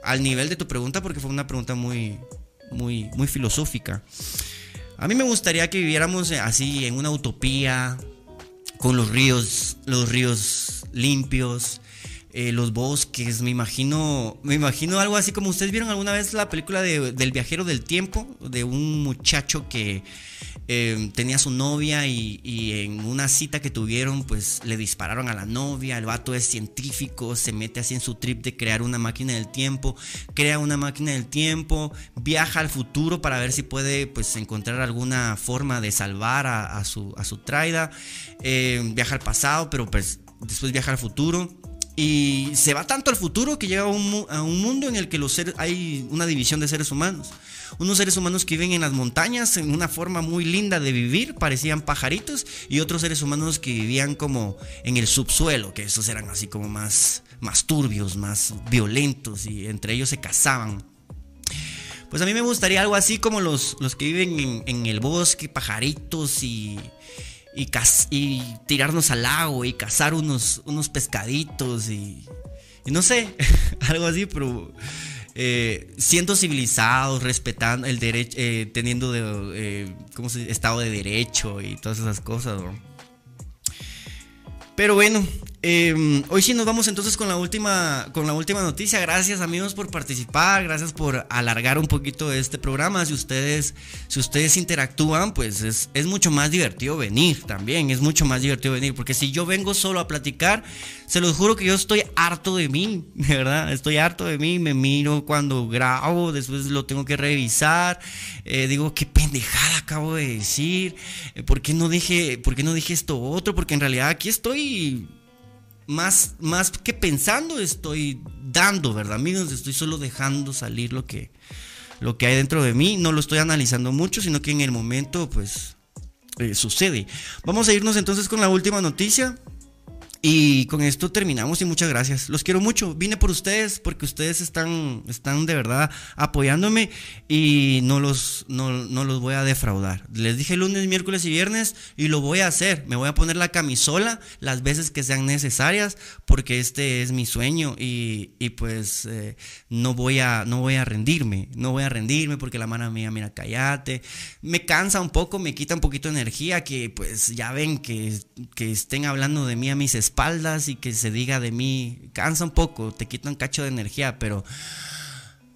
al nivel de tu pregunta, porque fue una pregunta muy, muy, muy filosófica. A mí me gustaría que viviéramos así en una utopía, con los ríos, los ríos limpios, eh, los bosques, me imagino, me imagino algo así como ustedes vieron alguna vez la película de, del viajero del tiempo, de un muchacho que eh, tenía su novia y, en una cita que tuvieron, pues le dispararon a la novia. El vato es científico, se mete así en su trip de crear una máquina del tiempo, crea una máquina del tiempo, viaja al futuro para ver si puede, pues, encontrar alguna forma de salvar a, su, a su traida. Eh, viaja al pasado, pero pues después viaja al futuro. Y se va tanto al futuro que llega a un, mundo en el que los seres, hay una división de seres humanos unos seres humanos que viven en las montañas en una forma muy linda de vivir, parecían pajaritos, y otros seres humanos que vivían como en el subsuelo, que esos eran así como más, más turbios, más violentos, y entre ellos se cazaban. Pues a mí me gustaría algo así como los, los que viven en, el bosque, pajaritos y, y, y, tirarnos al lago y cazar unos, unos pescaditos y, y no sé, (laughs) algo así, pero eh, siendo civilizados, respetando el derecho, eh, teniendo de, eh, ¿cómo se Estado de derecho y todas esas cosas. Pero bueno, Em, hoy sí nos vamos entonces con la última con la última noticia. Gracias amigos por participar, gracias por alargar un poquito este programa. Si ustedes si ustedes interactúan, pues es, es mucho más divertido venir también, es mucho más divertido venir, porque si yo vengo solo a platicar, se los juro que yo estoy harto de mí, (laughs) de verdad, estoy harto de mí, me miro cuando grabo, después lo tengo que revisar, eh, digo qué pendejada acabo de decir, eh, ¿por qué no dije, por qué no dije esto otro? Porque en realidad aquí estoy más, más que pensando, estoy dando, ¿verdad, amigos? Estoy solo dejando salir lo que, lo que hay dentro de mí. No lo estoy analizando mucho, sino que en el momento, pues, eh, sucede. Vamos a irnos entonces con la última noticia. Y con esto terminamos y muchas gracias. Los quiero mucho. Vine por ustedes porque ustedes están, están de verdad apoyándome y no los, no, los voy a defraudar. Les dije lunes, miércoles y viernes y lo voy a hacer. Me voy a poner la camisola las veces que sean necesarias porque este es mi sueño y, y pues eh, no, voy a, no voy a rendirme. No voy a rendirme porque la mano mía, mira, cállate. Me cansa un poco, me quita un poquito de energía que pues ya ven que, que estén hablando de mí a mis espaldas y que se diga de mí, cansa un poco, te quita un cacho de energía, pero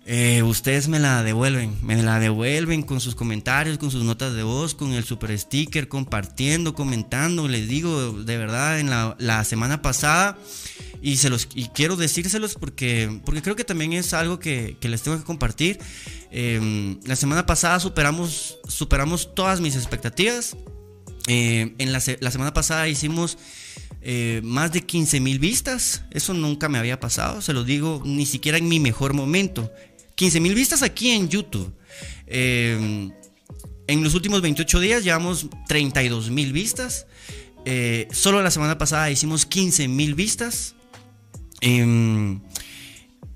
eh, ustedes me la devuelven, me la devuelven con sus comentarios, con sus notas de voz, con el super sticker, compartiendo, comentando. Les digo, de verdad, en la, semana pasada, y, se los, y quiero decírselos porque, porque creo que también es algo que, les tengo que compartir. Em, la semana pasada superamos, superamos todas mis expectativas. Eh, en la semana pasada hicimos eh, más de 15 mil vistas. Eso nunca me había pasado, se lo digo, ni siquiera en mi mejor momento. 15 mil vistas aquí en YouTube. Eh, en los últimos 28 días llevamos 32 mil vistas. Eh, solo la semana pasada hicimos 15 mil vistas. Em,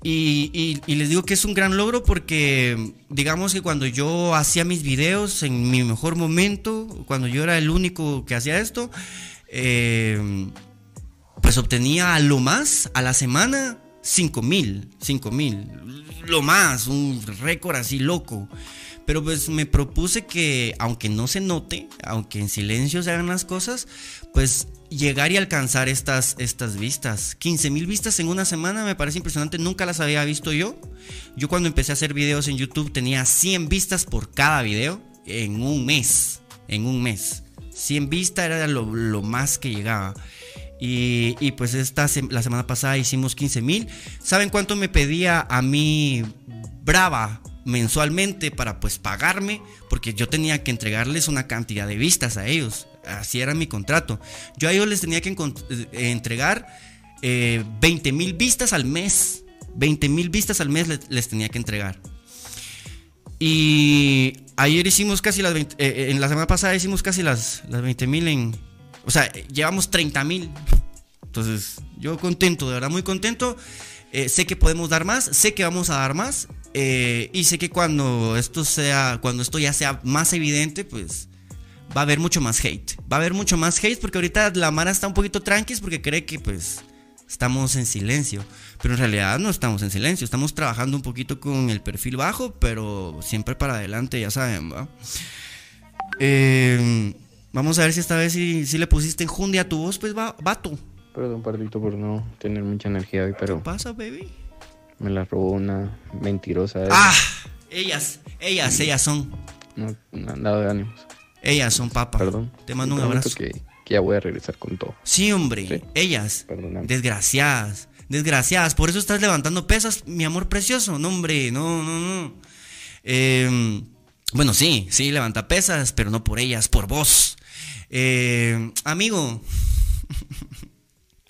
y, les digo que es un gran logro porque digamos que cuando yo hacía mis videos en mi mejor momento, cuando yo era el único que hacía esto, em, pues obtenía a lo más a la semana 5 mil, 5 mil lo más, un récord así loco. Pero pues me propuse que, aunque no se note, aunque en silencio se hagan las cosas, pues llegar y alcanzar estas, estas vistas. 15 mil vistas en una semana me parece impresionante, nunca las había visto yo. Yo cuando empecé a hacer videos en YouTube tenía 100 vistas por cada video en un mes, en un mes. 100 vistas era lo, más que llegaba. Y, pues esta la semana pasada hicimos 15 mil. ¿Saben cuánto me pedía a mí Brava mensualmente para pues pagarme? Porque yo tenía que entregarles una cantidad de vistas a ellos. Así era mi contrato. Yo a ellos les tenía que eh, entregar 20 eh, mil vistas al mes. 20 mil vistas al mes les, tenía que entregar. Y ayer hicimos casi las 20, eh, en la semana pasada hicimos casi las, las 20 mil en, o sea, llevamos 30 mil. Entonces, yo contento, de verdad muy contento. Eh, sé que podemos dar más, sé que vamos a dar más. Eh, y sé que cuando esto sea, cuando esto ya sea más evidente, pues va a haber mucho más hate. Va a haber mucho más hate porque ahorita la Mara está un poquito tranquis porque cree que pues estamos en silencio. Pero en realidad no estamos en silencio, estamos trabajando un poquito con el perfil bajo, pero siempre para adelante, ya saben, ¿va? Eh, Vamos a ver si esta vez si, si le pusiste enjundia a tu voz, pues va, vato. Perdón, pardito, por no tener mucha energía hoy, pero. ¿Qué pasa, baby? Me la robó una mentirosa. ¡Ah! Ellas, ellas, ellas son. No, dado de ánimos. Ellas son, papá. Perdón. Te mando un abrazo. Que, que, ya voy a regresar con todo. Sí, hombre. Ellas. Perdóname. Desgraciadas. Desgraciadas. Por eso estás levantando pesas, mi amor precioso. No, hombre. No, no, no. Eh, bueno, sí, sí, levanta pesas, pero no por ellas, por vos. Eh, amigo, (laughs)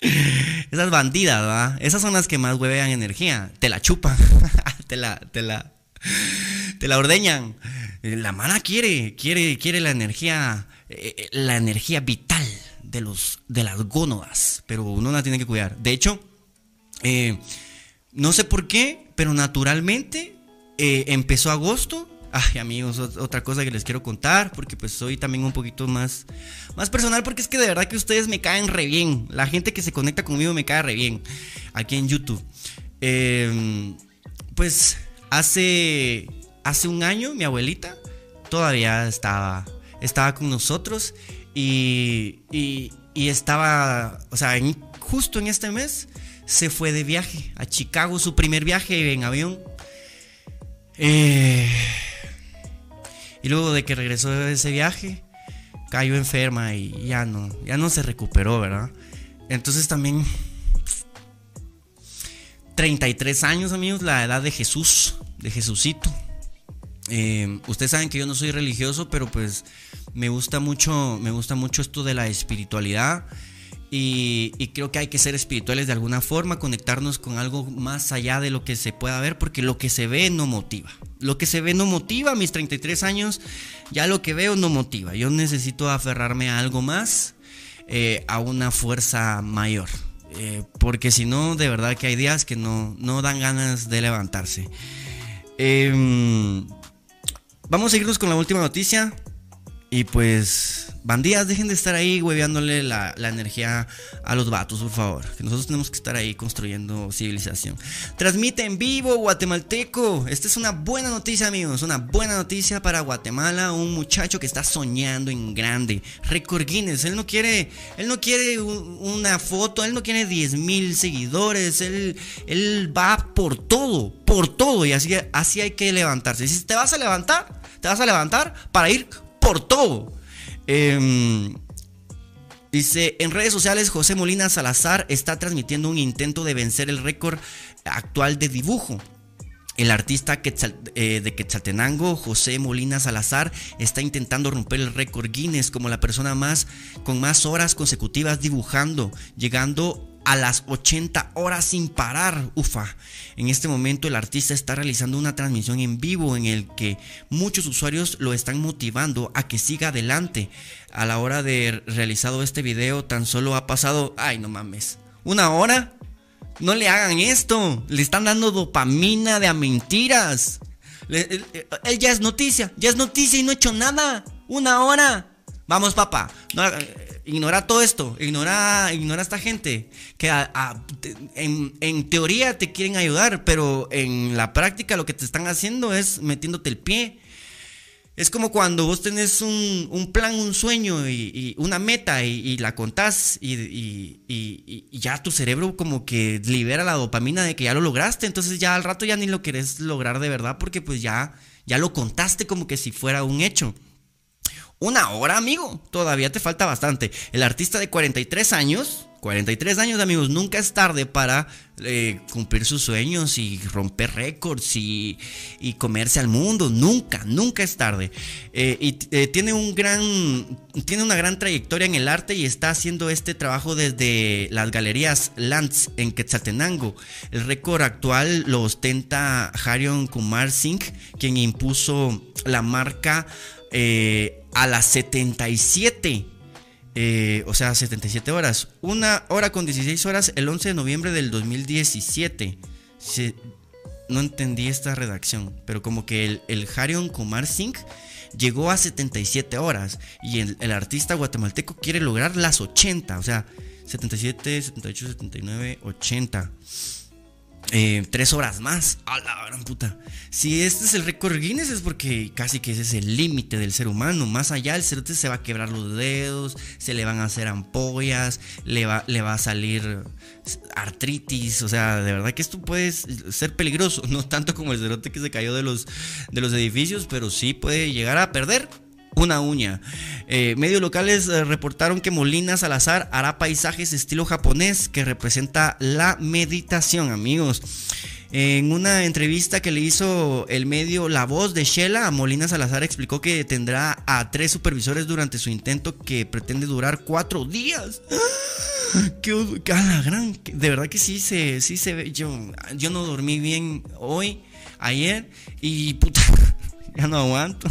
esas bandidas, ¿va? Esas son las que más huevean energía. Te la chupan, (laughs) te la, te la, te la ordeñan. La mala quiere, quiere, quiere la energía, eh, la energía vital de los, de las gónodas, pero uno la tiene que cuidar. De hecho, eh, no sé por qué, pero naturalmente empezó agosto Ay, amigos, otra cosa que les quiero contar, porque pues soy también un poquito más, más personal, porque es que de verdad que ustedes me caen re bien. La gente que se conecta conmigo me cae re bien aquí en YouTube. Em, pues hace, hace un año mi abuelita todavía estaba, estaba con nosotros y, y, estaba, o sea, justo en este mes se fue de viaje a Chicago, su primer viaje en avión. Eh, y luego de que regresó de ese viaje, cayó enferma y ya no, ya no se recuperó, ¿verdad? Entonces también 33 años, amigos, la edad de Jesús, de Jesucito. Eh, ustedes saben que yo no soy religioso, pero pues me gusta mucho, me gusta mucho esto de la espiritualidad. Y, creo que hay que ser espirituales de alguna forma, conectarnos con algo más allá de lo que se pueda ver, porque lo que se ve no motiva. Lo que se ve no motiva, mis 33 años, ya lo que veo no motiva. Yo necesito aferrarme a algo más, eh, a una fuerza mayor. Eh, porque si no, de verdad que hay días que no, no dan ganas de levantarse. Em, vamos a irnos con la última noticia. Y pues Bandidas, dejen de estar ahí hueveándole la, la, energía a los vatos, por favor. Que nosotros tenemos que estar ahí construyendo civilización. Transmite en vivo, guatemalteco. Esta es una buena noticia, amigos. Una buena noticia para Guatemala. Un muchacho que está soñando en grande. Record Guinness. Él no quiere, él no quiere una foto. Él no quiere 10 mil seguidores. Él, él va por todo, por todo. Y así, así hay que levantarse. Si te vas a levantar, te vas a levantar para ir por todo. Em, dice, en redes sociales José Molina Salazar está transmitiendo un intento de vencer el récord actual de dibujo. El artista eh, de Quetzaltenango, José Molina Salazar, está intentando romper el récord Guinness como la persona más con más horas consecutivas dibujando, llegando a las 80 horas sin parar. Ufa. En este momento el artista está realizando una transmisión en vivo en el que muchos usuarios lo están motivando a que siga adelante. A la hora de realizado este video tan solo ha pasado, ay no mames, una hora. No le hagan esto. Le están dando dopamina de a mentiras. él, ya es noticia, ya es noticia y no ha hecho nada. Una hora. Vamos, papá. No, ignora todo esto, ignora, ignora a esta gente que en, teoría te quieren ayudar, pero en la práctica lo que te están haciendo es metiéndote el pie. Es como cuando vos tenés un, plan, un sueño y, una meta y, la contás y, ya tu cerebro como que libera la dopamina de que ya lo lograste, entonces ya al rato ya ni lo querés lograr de verdad porque pues ya, ya lo contaste como que si fuera un hecho. Una hora, amigo. Todavía te falta bastante. El artista de 43 años, 43 años, amigos, nunca es tarde para eh, cumplir sus sueños y romper récords y, comerse al mundo. Nunca, nunca es tarde. Eh, y eh, tiene un gran, tiene una gran trayectoria en el arte y está haciendo este trabajo desde las galerías Lance en Quetzaltenango. El récord actual lo ostenta Harion Kumar Singh, quien impuso la marca a las 77. Eh, o sea, 77 horas. Una hora con 16 horas el 11 de noviembre del 2017. no entendí esta redacción, pero como que el, el Harion Kumar Singh llegó a 77 horas y el, el, artista guatemalteco quiere lograr las 80, o sea, 77, 78, 79, 80. Eh, tres horas más. A la gran puta. Si este es el récord Guinness es porque casi que ese es el límite del ser humano. Más allá, el cerote se va a quebrar los dedos, se le van a hacer ampollas, le va, le va a salir artritis. O sea, de verdad que esto puede ser peligroso. (laughs) No tanto como el cerote que se cayó de los, de los edificios, pero sí puede llegar a perder una uña. Eh, medios locales eh, reportaron que Molina Salazar hará paisajes estilo japonés que representa la meditación, amigos. En una entrevista que le hizo el medio La Voz de Shela, Molina Salazar explicó que tendrá a tres supervisores durante su intento que pretende durar cuatro días. (gasps) ¡Qué, gran! De verdad que sí se, sí se ve. Yo, yo no dormí bien hoy, ayer, y puta, (laughs) ya no aguanto.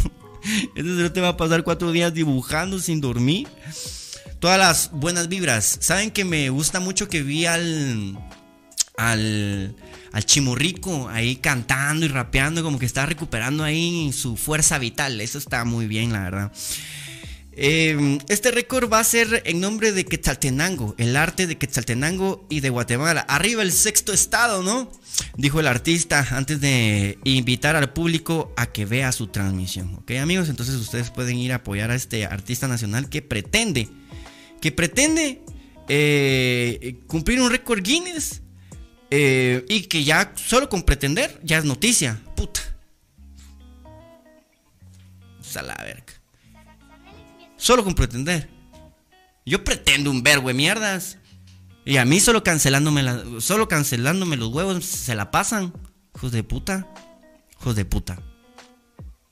Este te va a pasar cuatro días dibujando sin dormir. Todas las buenas vibras. Saben que me gusta mucho que vi al. al. al chimurrico ahí cantando y rapeando, como que está recuperando ahí su fuerza vital. Eso está muy bien, la verdad. Em, este récord va a ser en nombre de Quetzaltenango, el arte de Quetzaltenango y de Guatemala. Arriba el sexto estado, ¿no? Dijo el artista antes de invitar al público a que vea su transmisión. ¿Ok, amigos? Entonces ustedes pueden ir a apoyar a este artista nacional que pretende, que pretende eh, cumplir un récord Guinness. Eh, y que ya solo con pretender ya es noticia. Puta. A la verga. Solo con pretender. Yo pretendo un verbo mierdas. Y a mí solo cancelándome, solo cancelándome los huevos se la pasan. Hijos de puta. Hijos de puta.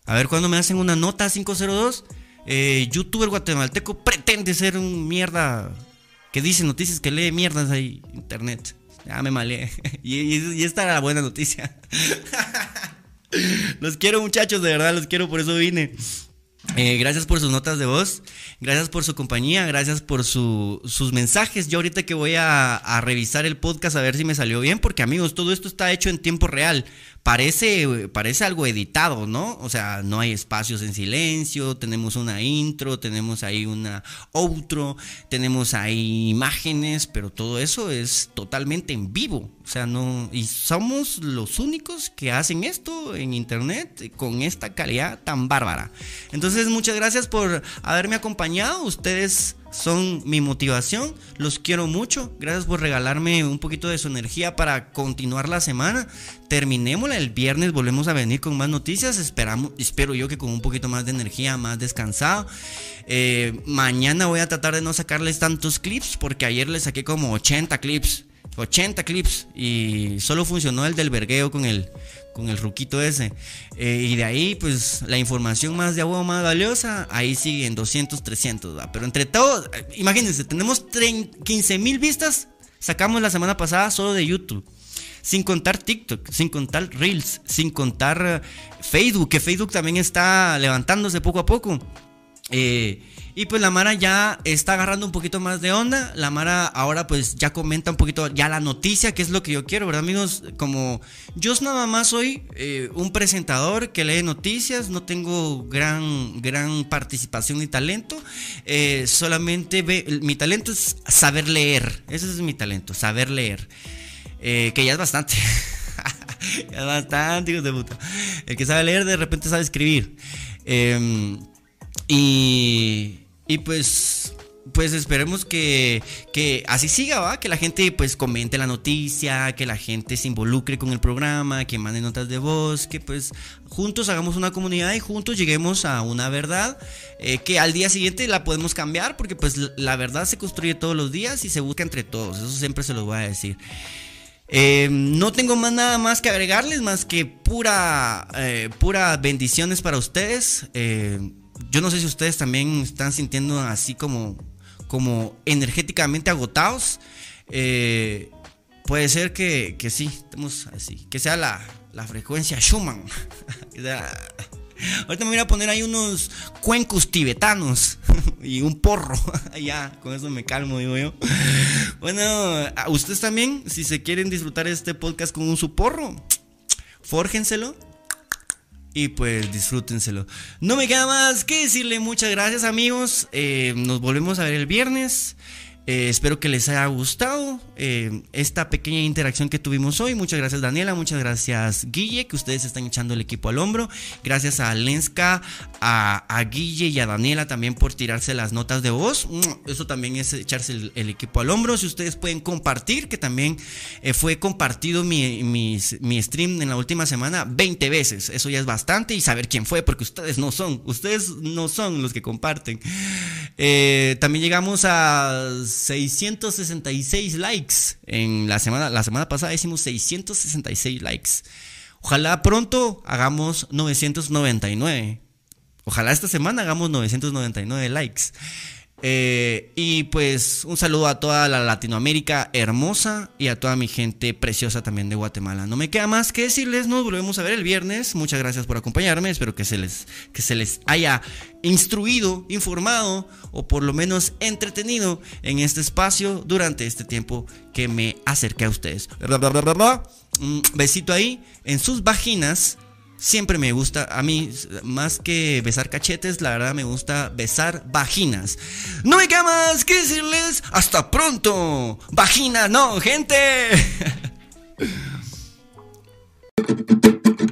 A ver cuando me hacen una nota 502. Eh, youtuber guatemalteco pretende ser un mierda que dice noticias que lee mierdas ahí internet. Ya me malé. (laughs) y, y esta era la buena noticia. (laughs) los quiero muchachos, de verdad los quiero, por eso vine. Eh, gracias por sus notas de voz, gracias por su compañía, gracias por sus mensajes. Yo ahorita que voy a, revisar el podcast a ver si me salió bien, porque amigos, todo esto está hecho en tiempo real parece, parece algo editado, ¿no? O sea, no hay espacios en silencio, tenemos una intro, tenemos ahí una outro, tenemos ahí imágenes, pero todo eso es totalmente en vivo. O sea, no. Y somos los únicos que hacen esto en internet con esta calidad tan bárbara. Entonces, muchas gracias por haberme acompañado. Ustedes son mi motivación. Los quiero mucho. Gracias por regalarme un poquito de su energía para continuar la semana. Terminémosla el viernes, volvemos a venir con más noticias. Esperamos, espero yo que con un poquito más de energía, más descansado. Eh, mañana voy a tratar de no sacarles tantos clips porque ayer les saqué como 80 clips. 80 clips y solo funcionó el del vergueo con el, con el ruquito ese. Eh, y de ahí, pues la información más de agua más valiosa, ahí siguen 200, 300. Pero entre todos, imagínense, tenemos 15 mil vistas, sacamos la semana pasada solo de YouTube. Sin contar TikTok, sin contar Reels, sin contar eh, Facebook, que Facebook también está levantándose poco a poco. Eh, y pues la Mara ya está agarrando un poquito más de onda. La Mara ahora pues ya comenta un poquito ya la noticia, que es lo que yo quiero, ¿verdad amigos? Como yo nada más soy eh, un presentador que lee noticias, no tengo gran, gran participación ni talento. Eh, solamente mi talento es saber leer. Ese es mi talento, saber leer. Eh, que ya es bastante. (laughs) ya es bastante, hijos de puta. El que sabe leer de repente sabe escribir. Em, y y pues, pues esperemos que, que así siga, ¿va? Que la gente pues comente la noticia, que la gente se involucre con el programa, que mande notas de voz, que pues juntos hagamos una comunidad y juntos lleguemos a una verdad eh, que al día siguiente la podemos cambiar porque pues la verdad se construye todos los días y se busca entre todos, eso siempre se lo voy a decir. Eh, no tengo más nada más que agregarles, más que pura, eh, pura bendiciones para ustedes. Eh, yo no sé si ustedes también están sintiendo así como, como energéticamente agotados. Eh, puede ser que, que, sí, estamos así. Que sea la, la frecuencia Schumann. (laughs) Ahorita me voy a poner ahí unos cuencos tibetanos (laughs) y un porro. (laughs) ya, con eso me calmo, digo yo. Bueno, ustedes también, si se quieren disfrutar este podcast con un su porro, (tsk) fórjenselo y pues disfrútenselo. No me queda más que decirle muchas gracias amigos. Eh, nos volvemos a ver el viernes. Eh, espero que les haya gustado eh, esta pequeña interacción que tuvimos hoy. Muchas gracias Daniela, muchas gracias Guille, que ustedes están echando el equipo al hombro. Gracias a Lenska, a, Guille y a Daniela también por tirarse las notas de voz. Mm, eso también es echarse el, equipo al hombro. Si ustedes pueden compartir, que también eh, fue compartido mi, mi, stream en la última semana 20 veces. Eso ya es bastante y saber quién fue, porque ustedes no son, ustedes no son los que comparten. también llegamos a 666 likes. En la semana, la semana pasada hicimos 666 likes. Ojalá pronto hagamos 999. Ojalá esta semana hagamos 999 likes. Eh, y pues un saludo a toda la Latinoamérica hermosa y a toda mi gente preciosa también de Guatemala. No me queda más que decirles, nos volvemos a ver el viernes. Muchas gracias por acompañarme. Espero que se les, que se les haya instruido, informado o por lo menos entretenido en este espacio durante este tiempo que me acerqué a ustedes. Un besito ahí en sus vaginas Siempre me gusta, a mí, más que besar cachetes, la verdad me gusta besar vaginas. No me queda más que decirles hasta pronto. vagina. no, gente. (laughs)